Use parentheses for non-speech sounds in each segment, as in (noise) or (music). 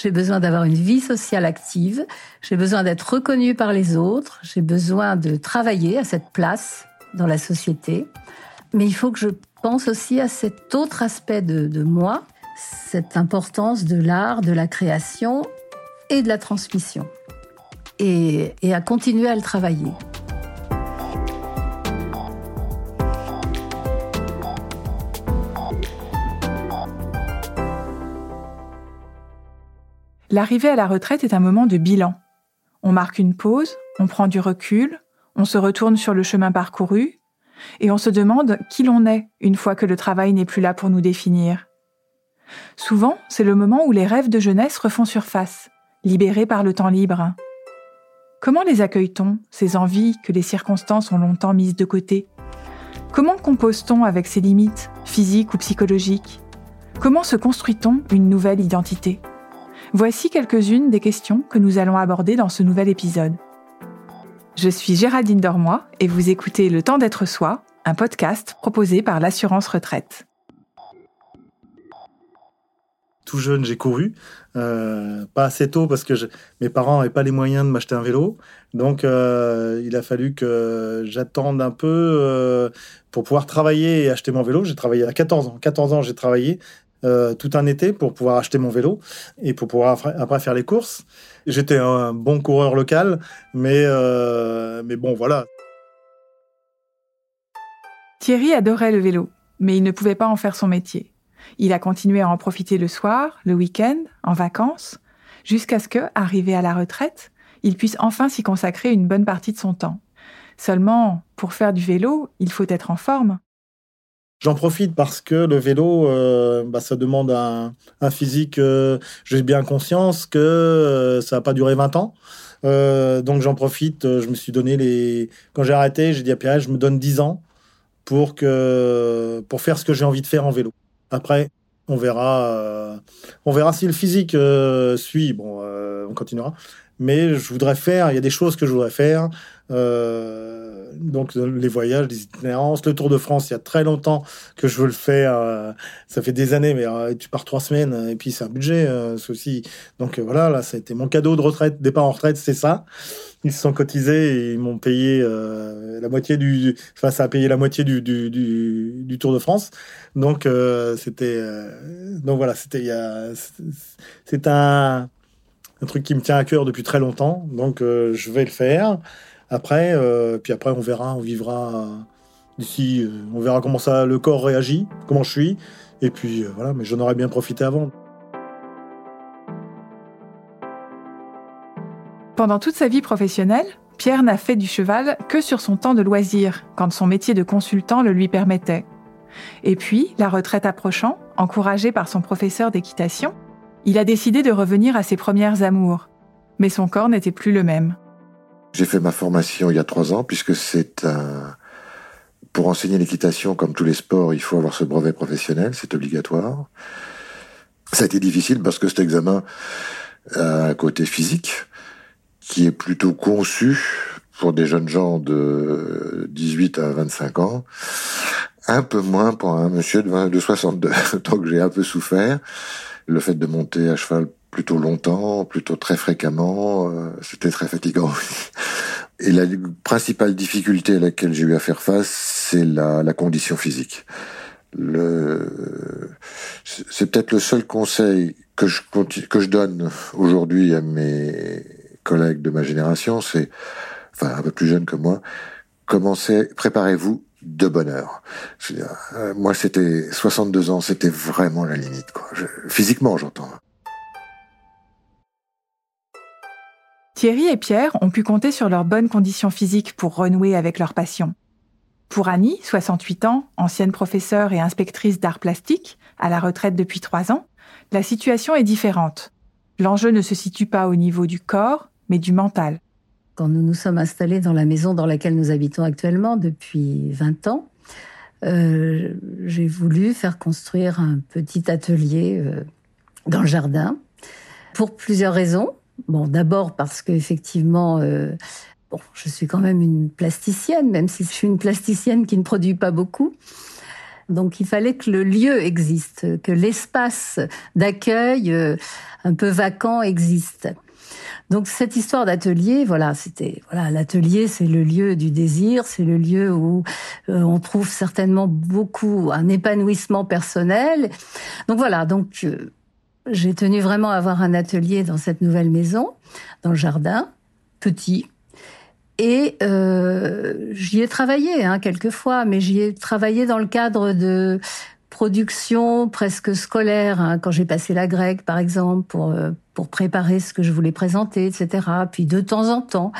j'ai besoin d'avoir une vie sociale active, j'ai besoin d'être reconnue par les autres, j'ai besoin de travailler à cette place dans la société. Mais il faut que je pense aussi à cet autre aspect de, de moi, cette importance de l'art, de la création et de la transmission. Et, et à continuer à le travailler. L'arrivée à la retraite est un moment de bilan. On marque une pause, on prend du recul, on se retourne sur le chemin parcouru, et on se demande qui l'on est une fois que le travail n'est plus là pour nous définir. Souvent, c'est le moment où les rêves de jeunesse refont surface, libérés par le temps libre. Comment les accueille-t-on, ces envies que les circonstances ont longtemps mises de côté? Comment compose-t-on avec ses limites, physiques ou psychologiques? Comment se construit-on une nouvelle identité? Voici quelques-unes des questions que nous allons aborder dans ce nouvel épisode. Je suis Géraldine Dormoy et vous écoutez Le temps d'être soi, un podcast proposé par l'assurance retraite. Tout jeune, j'ai couru. Euh, pas assez tôt parce que mes parents n'avaient pas les moyens de m'acheter un vélo. Donc, euh, il a fallu que j'attende un peu euh, pour pouvoir travailler et acheter mon vélo. J'ai travaillé à 14 ans. 14 ans, j'ai travaillé. Euh, tout un été pour pouvoir acheter mon vélo et pour pouvoir après faire les courses. J'étais un bon coureur local, mais, euh, mais bon, voilà. Thierry adorait le vélo, mais il ne pouvait pas en faire son métier. Il a continué à en profiter le soir, le week-end, en vacances, jusqu'à ce que, arrivé à la retraite, il puisse enfin s'y consacrer une bonne partie de son temps. Seulement, pour faire du vélo, il faut être en forme. J'en profite parce que le vélo, euh, bah, ça demande un, physique. Euh, j'ai bien conscience que euh, ça n'a pas duré 20 ans. donc j'en profite. Je me suis donné les. Quand j'ai arrêté, j'ai dit à Pierre, je me donne 10 ans pour que pour faire ce que j'ai envie de faire en vélo. Après, on verra. on verra si le physique suit. Bon, on continuera. Mais je voudrais faire. Il y a des choses que je voudrais faire. Euh, donc les voyages, les itinérances, le Tour de France, il y a très longtemps que je veux le faire. Euh, ça fait des années, mais euh, tu pars trois semaines et puis c'est un budget ceci. Donc voilà, là, c'était mon cadeau de retraite, départ en retraite, c'est ça. Ils se sont cotisés et ils m'ont payé la moitié du, enfin ça a payé la moitié du, Tour de France. Donc c'était, donc voilà, c'était, c'est un truc qui me tient à cœur depuis très longtemps, donc je vais le faire. Après, euh, après, on verra, on vivra d'ici, euh, on verra comment ça, le corps réagit, comment je suis, et puis euh, voilà. Mais j'en aurais bien profité avant. Pendant toute sa vie professionnelle, Pierre n'a fait du cheval que sur son temps de loisir, quand son métier de consultant le lui permettait. Et puis, la retraite approchant, encouragé par son professeur d'équitation, il a décidé de revenir à ses premières amours. Mais son corps n'était plus le même. J'ai fait ma formation il y a trois ans, puisque c'est un... Pour enseigner l'équitation, comme tous les sports, il faut avoir ce brevet professionnel, c'est obligatoire. Ça a été difficile parce que cet examen a un côté physique qui est plutôt conçu pour des jeunes gens de 18 à 25 ans, un peu moins pour un monsieur de, de 62. (laughs) Donc j'ai un peu souffert. Le fait de monter à cheval plutôt longtemps, plutôt très fréquemment. Euh, c'était très fatigant. (laughs) Et la principale difficulté à laquelle j'ai eu à faire face, c'est la, la condition physique. Le, c'est peut-être le seul conseil que je que je donne aujourd'hui à mes collègues de ma génération, c'est, enfin un peu plus jeunes que moi, commencez, préparez-vous de bonheur. Euh, moi, c'était 62 ans, c'était vraiment la limite, quoi. physiquement, j'entends. Thierry et Pierre ont pu compter sur leurs bonnes conditions physiques pour renouer avec leur passion. Pour Annie, 68 ans, ancienne professeure et inspectrice d'art plastique, à la retraite depuis trois ans, la situation est différente. L'enjeu ne se situe pas au niveau du corps, mais du mental. Quand nous nous sommes installés dans la maison dans laquelle nous habitons actuellement depuis 20 ans, euh, j'ai voulu faire construire un petit atelier euh, dans le jardin pour plusieurs raisons. Bon, d'abord parce qu'effectivement, euh, bon, je suis quand même une plasticienne, même si je suis une plasticienne qui ne produit pas beaucoup. Donc il fallait que le lieu existe, que l'espace d'accueil euh, un peu vacant existe. Donc cette histoire d'atelier, voilà, c'était voilà, l'atelier, c'est le lieu du désir, c'est le lieu où euh, on trouve certainement beaucoup un épanouissement personnel. Donc voilà, donc euh, j'ai tenu vraiment à avoir un atelier dans cette nouvelle maison, dans le jardin, petit. Et euh, j'y ai travaillé hein, quelquefois, mais j'y ai travaillé dans le cadre de production presque scolaire, hein, quand j'ai passé la grecque par exemple, pour, euh, pour préparer ce que je voulais présenter, etc. Puis de temps en temps,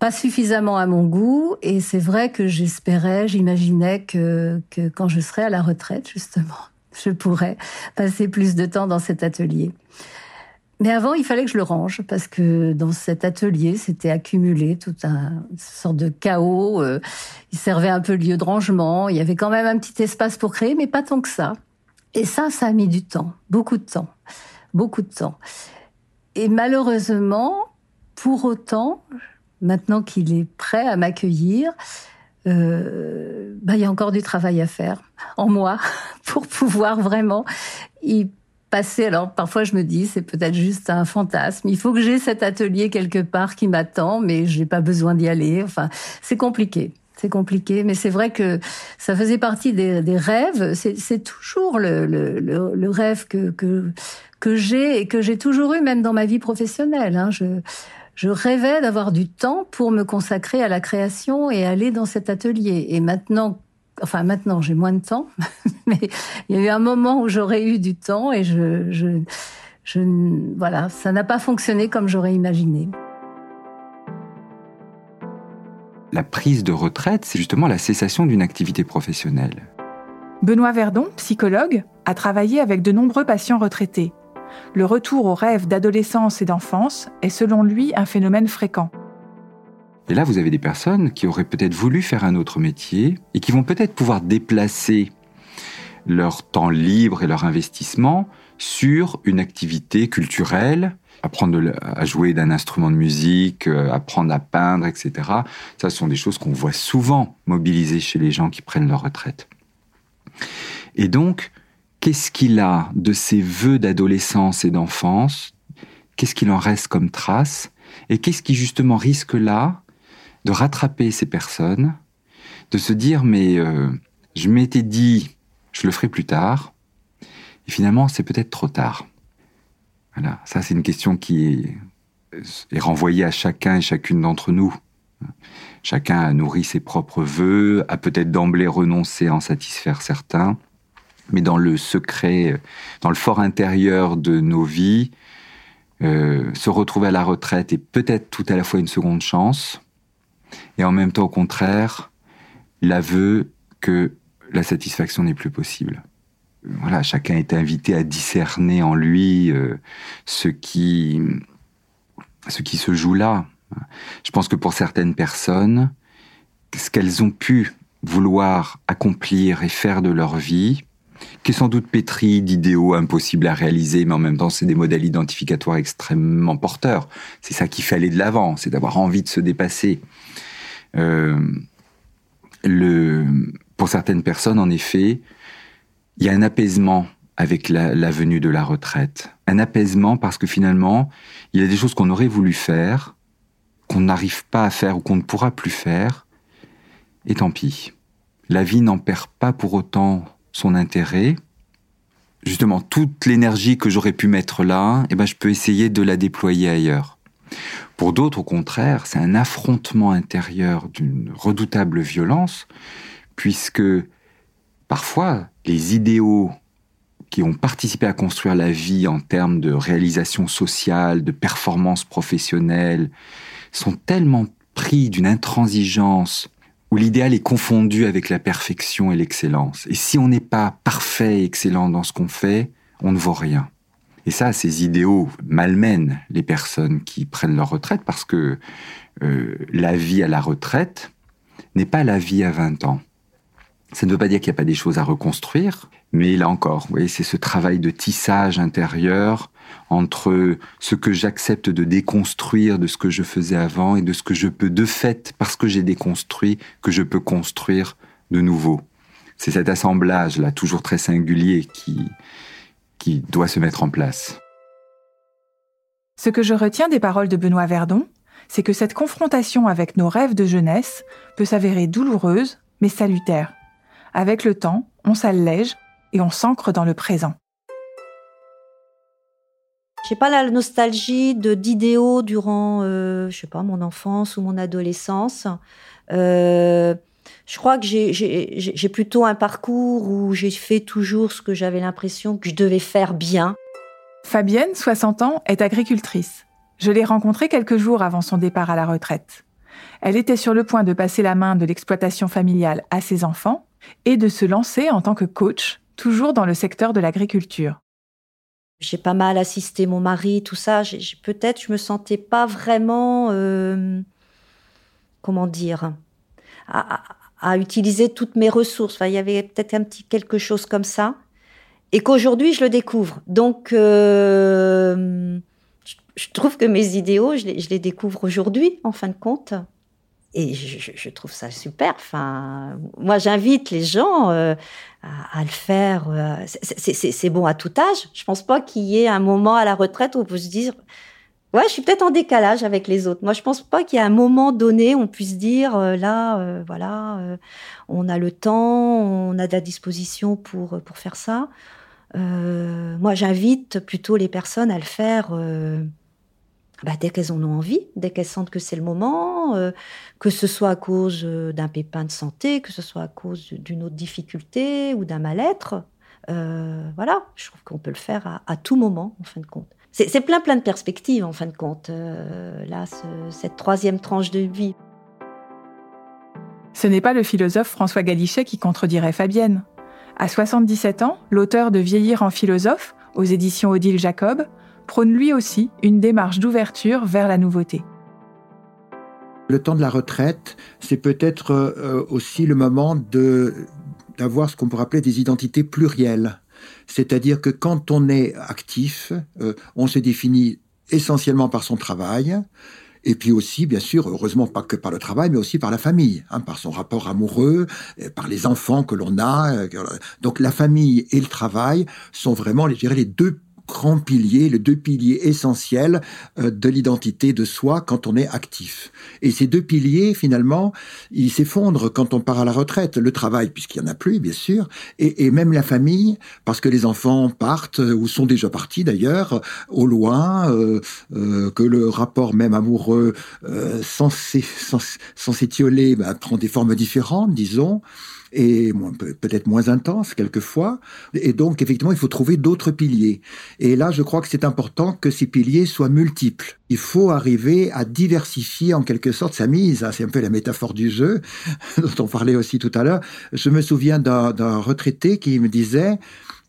pas suffisamment à mon goût, et c'est vrai que j'espérais, j'imaginais que, que quand je serais à la retraite, justement, je pourrais passer plus de temps dans cet atelier. Mais avant, il fallait que je le range parce que dans cet atelier, c'était accumulé tout un sorte de chaos. Euh, il servait un peu de lieu de rangement. Il y avait quand même un petit espace pour créer, mais pas tant que ça. Et ça, ça a mis du temps, beaucoup de temps, beaucoup de temps. Et malheureusement, pour autant, maintenant qu'il est prêt à m'accueillir, euh, bah, il y a encore du travail à faire en moi (laughs) pour pouvoir vraiment y passer. Alors parfois je me dis c'est peut-être juste un fantasme. Il faut que j'ai cet atelier quelque part qui m'attend, mais j'ai pas besoin d'y aller. Enfin, c'est compliqué. C'est compliqué, mais c'est vrai que ça faisait partie des, rêves. C'est toujours le, rêve que, que, j'ai et que j'ai toujours eu, même dans ma vie professionnelle. Hein. Je, je rêvais d'avoir du temps pour me consacrer à la création et aller dans cet atelier. Et maintenant enfin maintenant j'ai moins de temps, (laughs) mais il y a eu un moment où j'aurais eu du temps et je, je, je voilà, ça n'a pas fonctionné comme j'aurais imaginé. La prise de retraite, c'est justement la cessation d'une activité professionnelle. Benoît Verdon, psychologue, a travaillé avec de nombreux patients retraités. Le retour aux rêves d'adolescence et d'enfance est selon lui un phénomène fréquent. Et là, vous avez des personnes qui auraient peut-être voulu faire un autre métier et qui vont peut-être pouvoir déplacer leur temps libre et leur investissement sur une activité culturelle, apprendre à jouer d'un instrument de musique, euh, apprendre à peindre, etc. Ça, ce sont des choses qu'on voit souvent mobilisées chez les gens qui prennent leur retraite. Et donc, qu'est-ce qu'il a de ces vœux d'adolescence et d'enfance? Qu'est-ce qu'il en reste comme trace Et qu'est-ce qui justement risque là de rattraper ces personnes, de se dire mais euh, je m'étais dit je le ferai plus tard, et finalement c'est peut-être trop tard. Voilà, ça c'est une question qui est, est renvoyée à chacun et chacune d'entre nous. Chacun a nourri ses propres voeux, a peut-être d'emblée renoncé à en satisfaire certains, mais dans le secret, dans le fort intérieur de nos vies, euh, se retrouver à la retraite est peut-être tout à la fois une seconde chance, et en même temps, au contraire, l'aveu que la satisfaction n'est plus possible. Voilà, chacun est invité à discerner en lui euh, ce qui ce qui se joue là. Je pense que pour certaines personnes, ce qu'elles ont pu vouloir accomplir et faire de leur vie, qui est sans doute pétri d'idéaux impossibles à réaliser, mais en même temps, c'est des modèles identificatoires extrêmement porteurs. C'est ça qui fait aller de l'avant, c'est d'avoir envie de se dépasser. Euh, le, pour certaines personnes, en effet, il y a un apaisement avec la, venue de la retraite. Un apaisement parce que finalement, il y a des choses qu'on aurait voulu faire, qu'on n'arrive pas à faire ou qu'on ne pourra plus faire, et tant pis. La vie n'en perd pas pour autant son intérêt. Justement, toute l'énergie que j'aurais pu mettre là, eh ben, je peux essayer de la déployer ailleurs. Pour d'autres, au contraire, c'est un affrontement intérieur d'une redoutable violence, puisque parfois les idéaux qui ont participé à construire la vie en termes de réalisation sociale, de performance professionnelle, sont tellement pris d'une intransigeance où l'idéal est confondu avec la perfection et l'excellence. Et si on n'est pas parfait et excellent dans ce qu'on fait, on ne vaut rien. Et ça, ces idéaux malmènent les personnes qui prennent leur retraite parce que euh, la vie à la retraite n'est pas la vie à 20 ans. Ça ne veut pas dire qu'il n'y a pas des choses à reconstruire, mais là encore, vous voyez, c'est ce travail de tissage intérieur entre ce que j'accepte de déconstruire de ce que je faisais avant et de ce que je peux de fait, parce que j'ai déconstruit, que je peux construire de nouveau. C'est cet assemblage-là, toujours très singulier, qui, qui doit se mettre en place. Ce que je retiens des paroles de Benoît Verdon, c'est que cette confrontation avec nos rêves de jeunesse peut s'avérer douloureuse, mais salutaire. Avec le temps, on s'allège et on s'ancre dans le présent. J'ai pas la nostalgie de d'idéaux durant, euh, je sais pas, mon enfance ou mon adolescence. Euh, je crois que j'ai plutôt un parcours où j'ai fait toujours ce que j'avais l'impression que je devais faire bien. Fabienne, 60 ans, est agricultrice. Je l'ai rencontrée quelques jours avant son départ à la retraite. Elle était sur le point de passer la main de l'exploitation familiale à ses enfants et de se lancer en tant que coach, toujours dans le secteur de l'agriculture. J'ai pas mal assisté mon mari, tout ça. Peut-être je me sentais pas vraiment, euh, comment dire, à, utiliser toutes mes ressources. il y avait peut-être un petit quelque chose comme ça, et qu'aujourd'hui je le découvre. Donc, euh, je, trouve que mes idéaux, je les, découvre aujourd'hui, en fin de compte. Et je, trouve ça super. Enfin, moi, j'invite les gens euh, à, le faire. Euh, c'est bon à tout âge. Je pense pas qu'il y ait un moment à la retraite où on peut se dire Ouais, je suis peut-être en décalage avec les autres. Moi, je pense pas qu'il y a un moment donné où on puisse dire euh, là, euh, voilà, euh, on a le temps, on a de la disposition pour pour faire ça. moi, j'invite plutôt les personnes à le faire bah, dès qu'elles en ont envie, dès qu'elles sentent que c'est le moment, que ce soit à cause d'un pépin de santé, que ce soit à cause d'une autre difficulté ou d'un mal-être. voilà, je trouve qu'on peut le faire à, tout moment, en fin de compte. C'est plein plein de perspectives en fin de compte, euh, là, cette troisième tranche de vie. Ce n'est pas le philosophe François Galichet qui contredirait Fabienne. À 77 ans, l'auteur de Vieillir en philosophe, aux éditions Odile Jacob, prône lui aussi une démarche d'ouverture vers la nouveauté. Le temps de la retraite, c'est peut-être euh, aussi le moment d'avoir ce qu'on pourrait appeler des identités plurielles. C'est-à-dire que quand on est actif, euh, on se définit essentiellement par son travail, et puis aussi, bien sûr, heureusement pas que par le travail, mais aussi par la famille, hein, par son rapport amoureux, par les enfants que l'on a. Euh, donc la famille et le travail sont vraiment, les deux grands piliers, les deux piliers essentiels euh, de l'identité de soi quand on est actif. Et ces deux piliers, finalement, ils s'effondrent quand on part à la retraite. Le travail, puisqu'il n'y en a plus, bien sûr, et, même la famille, parce que les enfants partent, ou sont déjà partis d'ailleurs, au loin, euh, euh, que le rapport même amoureux, sans s'étioler, bah, prend des formes différentes, disons et peut-être moins intense quelquefois. Et donc, effectivement, il faut trouver d'autres piliers. Et là, je crois que c'est important que ces piliers soient multiples. Il faut arriver à diversifier en quelque sorte sa mise. C'est un peu la métaphore du jeu (laughs) dont on parlait aussi tout à l'heure. Je me souviens d'un retraité qui me disait,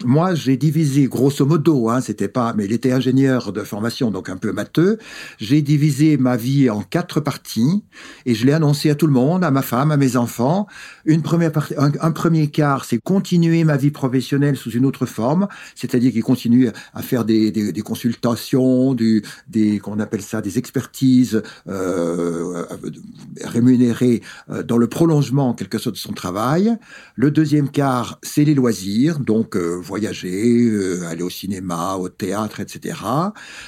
moi, j'ai divisé grosso modo, hein, c'était pas, mais il était ingénieur de formation, donc un peu matheux. J'ai divisé ma vie en quatre parties et je l'ai annoncé à tout le monde, à ma femme, à mes enfants. Une première partie, un, premier quart, c'est continuer ma vie professionnelle sous une autre forme, c'est-à-dire qu'il continue à faire des, des, des consultations, du, des, qu'on appelle ça, des expertises euh, rémunérées euh, dans le prolongement, en quelque sorte, de son travail. Le deuxième quart, c'est les loisirs, donc euh, voyager, euh, aller au cinéma, au théâtre, etc.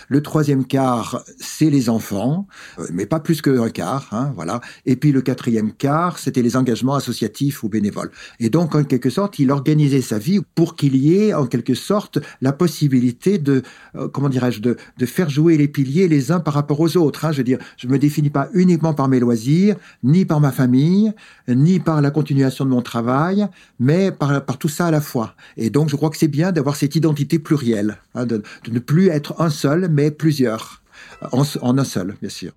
Le troisième quart, c'est les enfants, euh, mais pas plus qu'un quart, hein, voilà. Et puis le quatrième quart, c'était les engagements associatifs ou bénévoles. Et donc, en quelque sorte, il organisait sa vie pour qu'il y ait, en quelque sorte, la possibilité de, euh, comment dirais-je, de, faire jouer les piliers les uns par rapport aux autres. Hein. Je veux dire, je me définis pas uniquement par mes loisirs, ni par ma famille, ni par la continuation de mon travail, mais par, par tout ça à la fois. Et donc, je crois que c'est bien d'avoir cette identité plurielle, hein, de, ne plus être un seul, mais plusieurs, en, en un seul, bien sûr.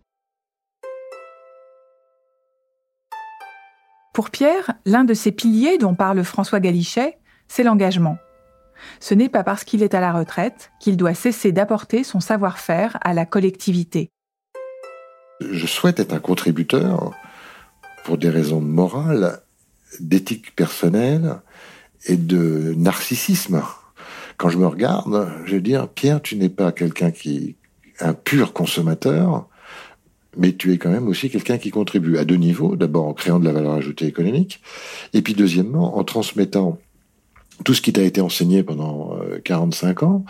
Pour Pierre, l'un de ces piliers dont parle François Galichet, c'est l'engagement. Ce n'est pas parce qu'il est à la retraite qu'il doit cesser d'apporter son savoir-faire à la collectivité. Je souhaite être un contributeur pour des raisons morales, d'éthique personnelle, et de narcissisme. Quand je me regarde, je vais dire, Pierre, tu n'es pas quelqu'un qui un pur consommateur, mais tu es quand même aussi quelqu'un qui contribue à deux niveaux. D'abord en créant de la valeur ajoutée économique, et puis deuxièmement en transmettant tout ce qui t'a été enseigné pendant 45 euh, ans,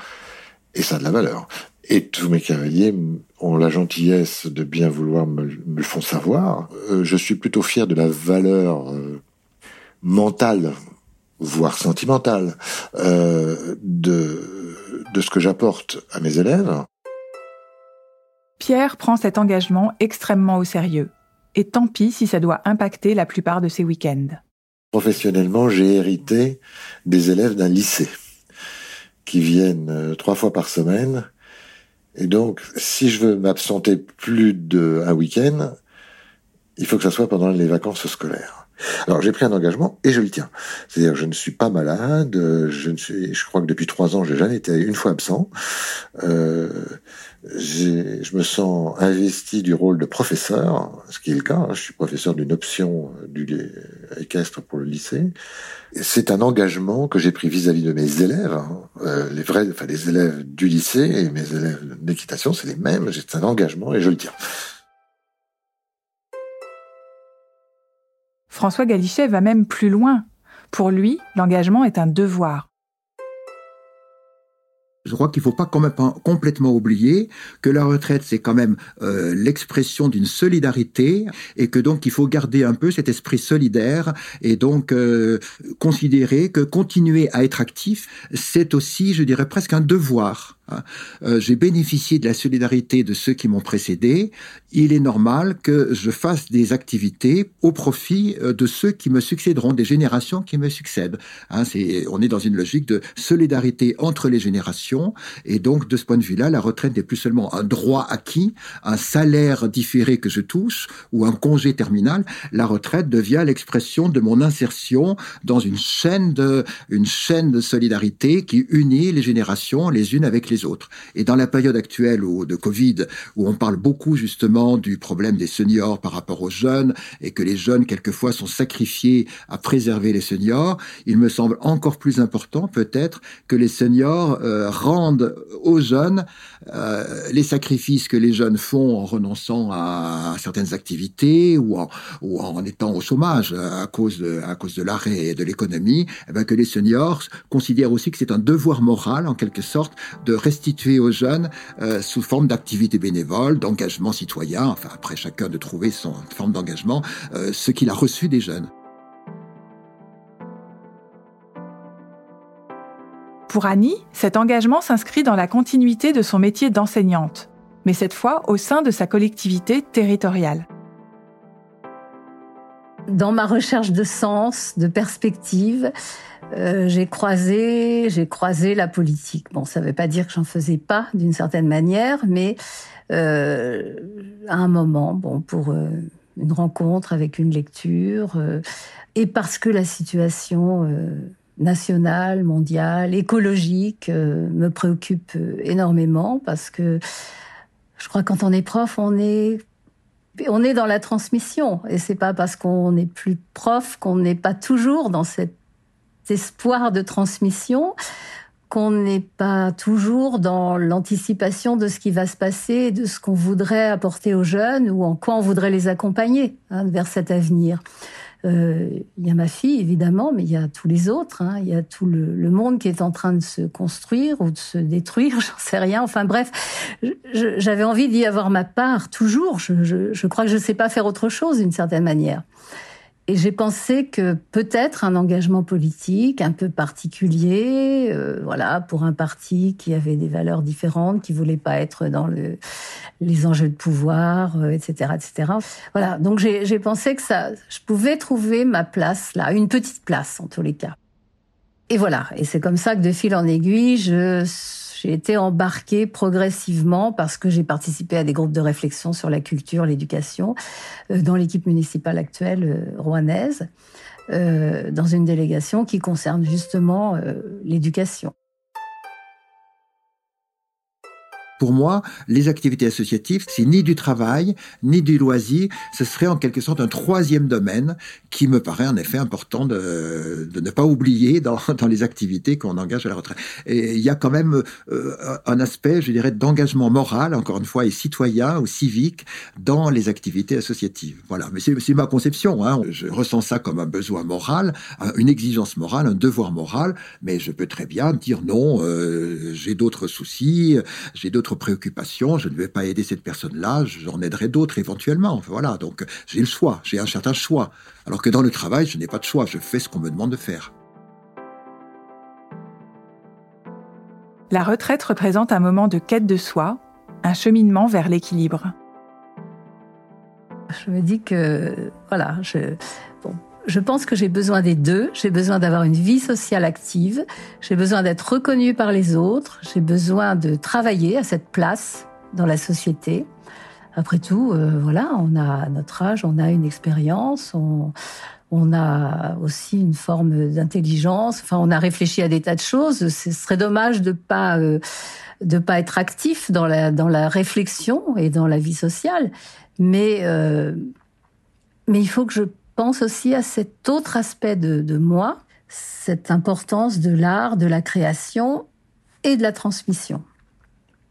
et ça a de la valeur. Et tous mes cavaliers ont la gentillesse de bien vouloir me, le font savoir. Euh, je suis plutôt fier de la valeur euh, mentale, voire sentimentale, de, de ce que j'apporte à mes élèves. Pierre prend cet engagement extrêmement au sérieux. Et tant pis si ça doit impacter la plupart de ses week-ends. Professionnellement, j'ai hérité des élèves d'un lycée qui viennent euh, trois fois par semaine. Et donc, si je veux m'absenter plus d'un week-end, il faut que ça soit pendant les vacances scolaires. Alors j'ai pris un engagement et je le tiens. C'est-à-dire je ne suis pas malade, je ne suis, je crois que depuis trois ans j'ai jamais été une fois absent. Euh, je me sens investi du rôle de professeur, ce qui est le cas. Hein. je suis professeur d'une option euh, du équestre pour le lycée. C'est un engagement que j'ai pris vis-à-vis de mes élèves, hein. euh, les vrais, enfin les élèves du lycée et mes élèves d'équitation, c'est les mêmes. C'est un engagement et je le tiens. François Galichet va même plus loin. Pour lui, l'engagement est un devoir je crois qu'il ne faut pas quand même complètement oublier que la retraite, c'est quand même euh, l'expression d'une solidarité et que donc il faut garder un peu cet esprit solidaire et donc euh, considérer que continuer à être actif, c'est aussi, je dirais, presque un devoir. Hein. Euh, j'ai bénéficié de la solidarité de ceux qui m'ont précédé. Il est normal que je fasse des activités au profit euh, de ceux qui me succéderont, des générations qui me succèdent. Hein, on est dans une logique de solidarité entre les générations. Et donc, de ce point de vue-là, la retraite n'est plus seulement un droit acquis, un salaire différé que je touche ou un congé terminal. La retraite devient l'expression de mon insertion dans une chaîne de, une chaîne de solidarité qui unit les générations les unes avec les Et dans la période actuelle où, de Covid, où on parle beaucoup justement du problème des seniors par rapport aux jeunes, et que les jeunes quelquefois sont sacrifiés à préserver les seniors, il me semble encore plus important peut-être que les seniors euh, rendent aux jeunes euh, les sacrifices que les jeunes font en renonçant à, certaines activités ou en, ou en étant au chômage à cause de, à cause de l'arrêt de l'économie, eh ben que les seniors considèrent aussi que c'est un devoir moral en quelque sorte de restituer aux jeunes euh, sous forme d'activité bénévole, d'engagement citoyen, enfin après chacun de trouver son forme d'engagement, euh, ce qu'il a reçu des jeunes. Pour Annie, cet engagement s'inscrit dans la continuité de son métier d'enseignante, mais cette fois au sein de sa collectivité territoriale. Dans ma recherche de sens, de perspective, euh, j'ai croisé, j'ai croisé la politique. Bon, ça ne veut pas dire que j'en faisais pas d'une certaine manière, mais euh, à un moment, bon, pour euh, une rencontre avec une lecture, euh, et parce que la situation nationale, mondiale, écologique me préoccupe énormément, parce que je crois que quand on est prof, on est on est dans la transmission et c'est pas parce qu'on n'est plus prof qu'on n'est pas toujours dans cette espoir de transmission qu'on n'est pas toujours dans l'anticipation de ce qui va se passer, de ce qu'on voudrait apporter aux jeunes ou en quoi on voudrait les accompagner hein, vers cet avenir. Euh, il y a ma fille, évidemment, mais il y a tous les autres. Hein. Il y a tout le, monde qui est en train de se construire ou de se détruire, (laughs) j'en sais rien. Enfin bref, j'avais envie d'y avoir ma part, toujours. Je, je, je crois que je ne sais pas faire autre chose d'une certaine manière. Et j'ai pensé que peut-être un engagement politique un peu particulier, euh, voilà, pour un parti qui avait des valeurs différentes, qui voulait pas être dans le, les enjeux de pouvoir, etc., euh, etc. Voilà. Donc j'ai pensé que ça, je pouvais trouver ma place là, une petite place en tous les cas. Et voilà. Et c'est comme ça que de fil en aiguille, je j'ai été embarquée progressivement parce que j'ai participé à des groupes de réflexion sur la culture, l'éducation euh, dans l'équipe municipale actuelle euh, rouennaise, euh, dans une délégation qui concerne justement l'éducation. Pour moi, les activités associatives, c'est ni du travail, ni du loisir. Ce serait en quelque sorte un troisième domaine qui me paraît en effet important de, ne pas oublier dans, (laughs) dans les activités qu'on engage à la retraite. Et il y a quand même euh, un aspect, je dirais, d'engagement moral, encore une fois, et citoyen ou civique dans les activités associatives. Voilà. Mais c'est ma conception. Hein. Je ressens ça comme un besoin moral, une exigence morale, un devoir moral. Mais je peux très bien dire non, euh, j'ai d'autres soucis, j'ai d'autres préoccupations, je ne vais pas aider cette personne-là, j'en aiderai d'autres éventuellement. Voilà, donc j'ai le choix, j'ai un certain choix. Alors que dans le travail, je n'ai pas de choix, je fais ce qu'on me demande de faire. La retraite représente un moment de quête de soi, un cheminement vers l'équilibre. Je me dis que, voilà, je, je pense que j'ai besoin des deux. J'ai besoin d'avoir une vie sociale active. J'ai besoin d'être reconnue par les autres. J'ai besoin de travailler à cette place dans la société. Après tout, euh, voilà, on a notre âge, on a une expérience, on, on a aussi une forme d'intelligence. Enfin, on a réfléchi à des tas de choses. Ce serait dommage de pas euh, de pas être actif dans la dans la réflexion et dans la vie sociale. Mais euh, mais il faut que je pense aussi à cet autre aspect de, moi, cette importance de l'art, de la création et de la transmission.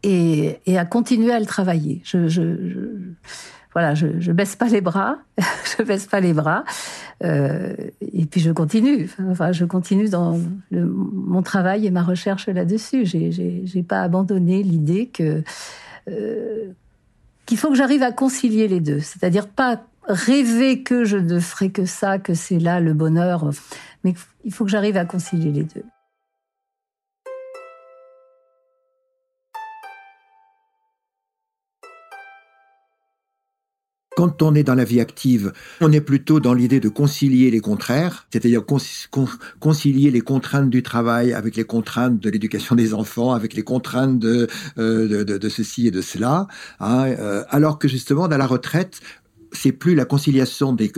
Et, à continuer à le travailler. Je, je, voilà, je, baisse pas les bras, (laughs) je baisse pas les bras, euh, et puis je continue. Enfin, je continue dans mon travail et ma recherche là-dessus. J'ai, pas abandonné l'idée que euh, qu'il faut que j'arrive à concilier les deux, c'est-à-dire pas rêver que je ne ferai que ça, que c'est là le bonheur. Mais il faut que j'arrive à concilier les deux. Quand on est dans la vie active, on est plutôt dans l'idée de concilier les contraires, c'est-à-dire concilier les contraintes du travail avec les contraintes de l'éducation des enfants, avec les contraintes de, euh, ceci et de cela. Hein, euh, alors que justement, dans la retraite, c'est plus la conciliation des,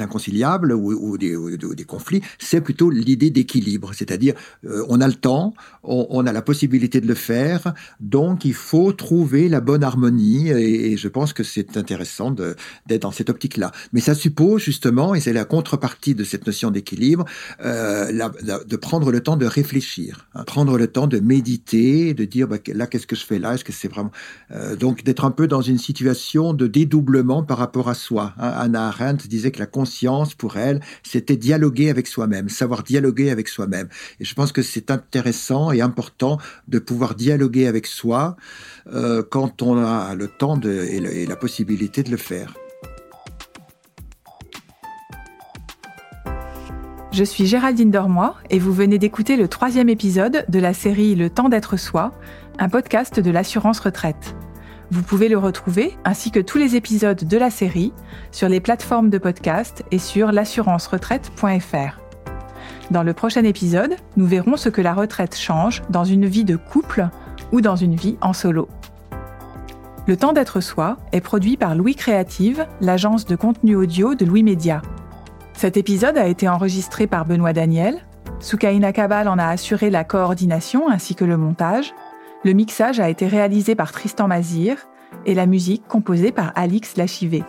inconciliables ou, des, conflits, c'est plutôt l'idée d'équilibre. C'est-à-dire, euh, on a le temps, on, on, a la possibilité de le faire, donc il faut trouver la bonne harmonie. Et, je pense que c'est intéressant d'être dans cette optique-là. Mais ça suppose justement, et c'est la contrepartie de cette notion d'équilibre, euh, de prendre le temps de réfléchir, hein. prendre le temps de méditer, de dire bah, là qu'est-ce que je fais là, est-ce que c'est vraiment euh, donc d'être un peu dans une situation de dédoublement par rapport à soi. Hein. Anna Arendt disait que la conscience, pour elle, c'était dialoguer avec soi-même, savoir dialoguer avec soi-même. Et je pense que c'est intéressant et important de pouvoir dialoguer avec soi euh, quand on a le temps de, et, la possibilité de le faire. Je suis Géraldine Dormois et vous venez d'écouter le troisième épisode de la série Le temps d'être soi, un podcast de l'assurance retraite. Vous pouvez le retrouver, ainsi que tous les épisodes de la série, sur les plateformes de podcast et sur l'assurance-retraite.fr. Dans le prochain épisode, nous verrons ce que la retraite change dans une vie de couple ou dans une vie en solo. Le temps d'être soi est produit par Louis Créative, l'agence de contenu audio de Louis Média. Cet épisode a été enregistré par Benoît Daniel. Soukaina Kabal en a assuré la coordination ainsi que le montage. Le mixage a été réalisé par Tristan Mazir et la musique composée par Alix Lachivé.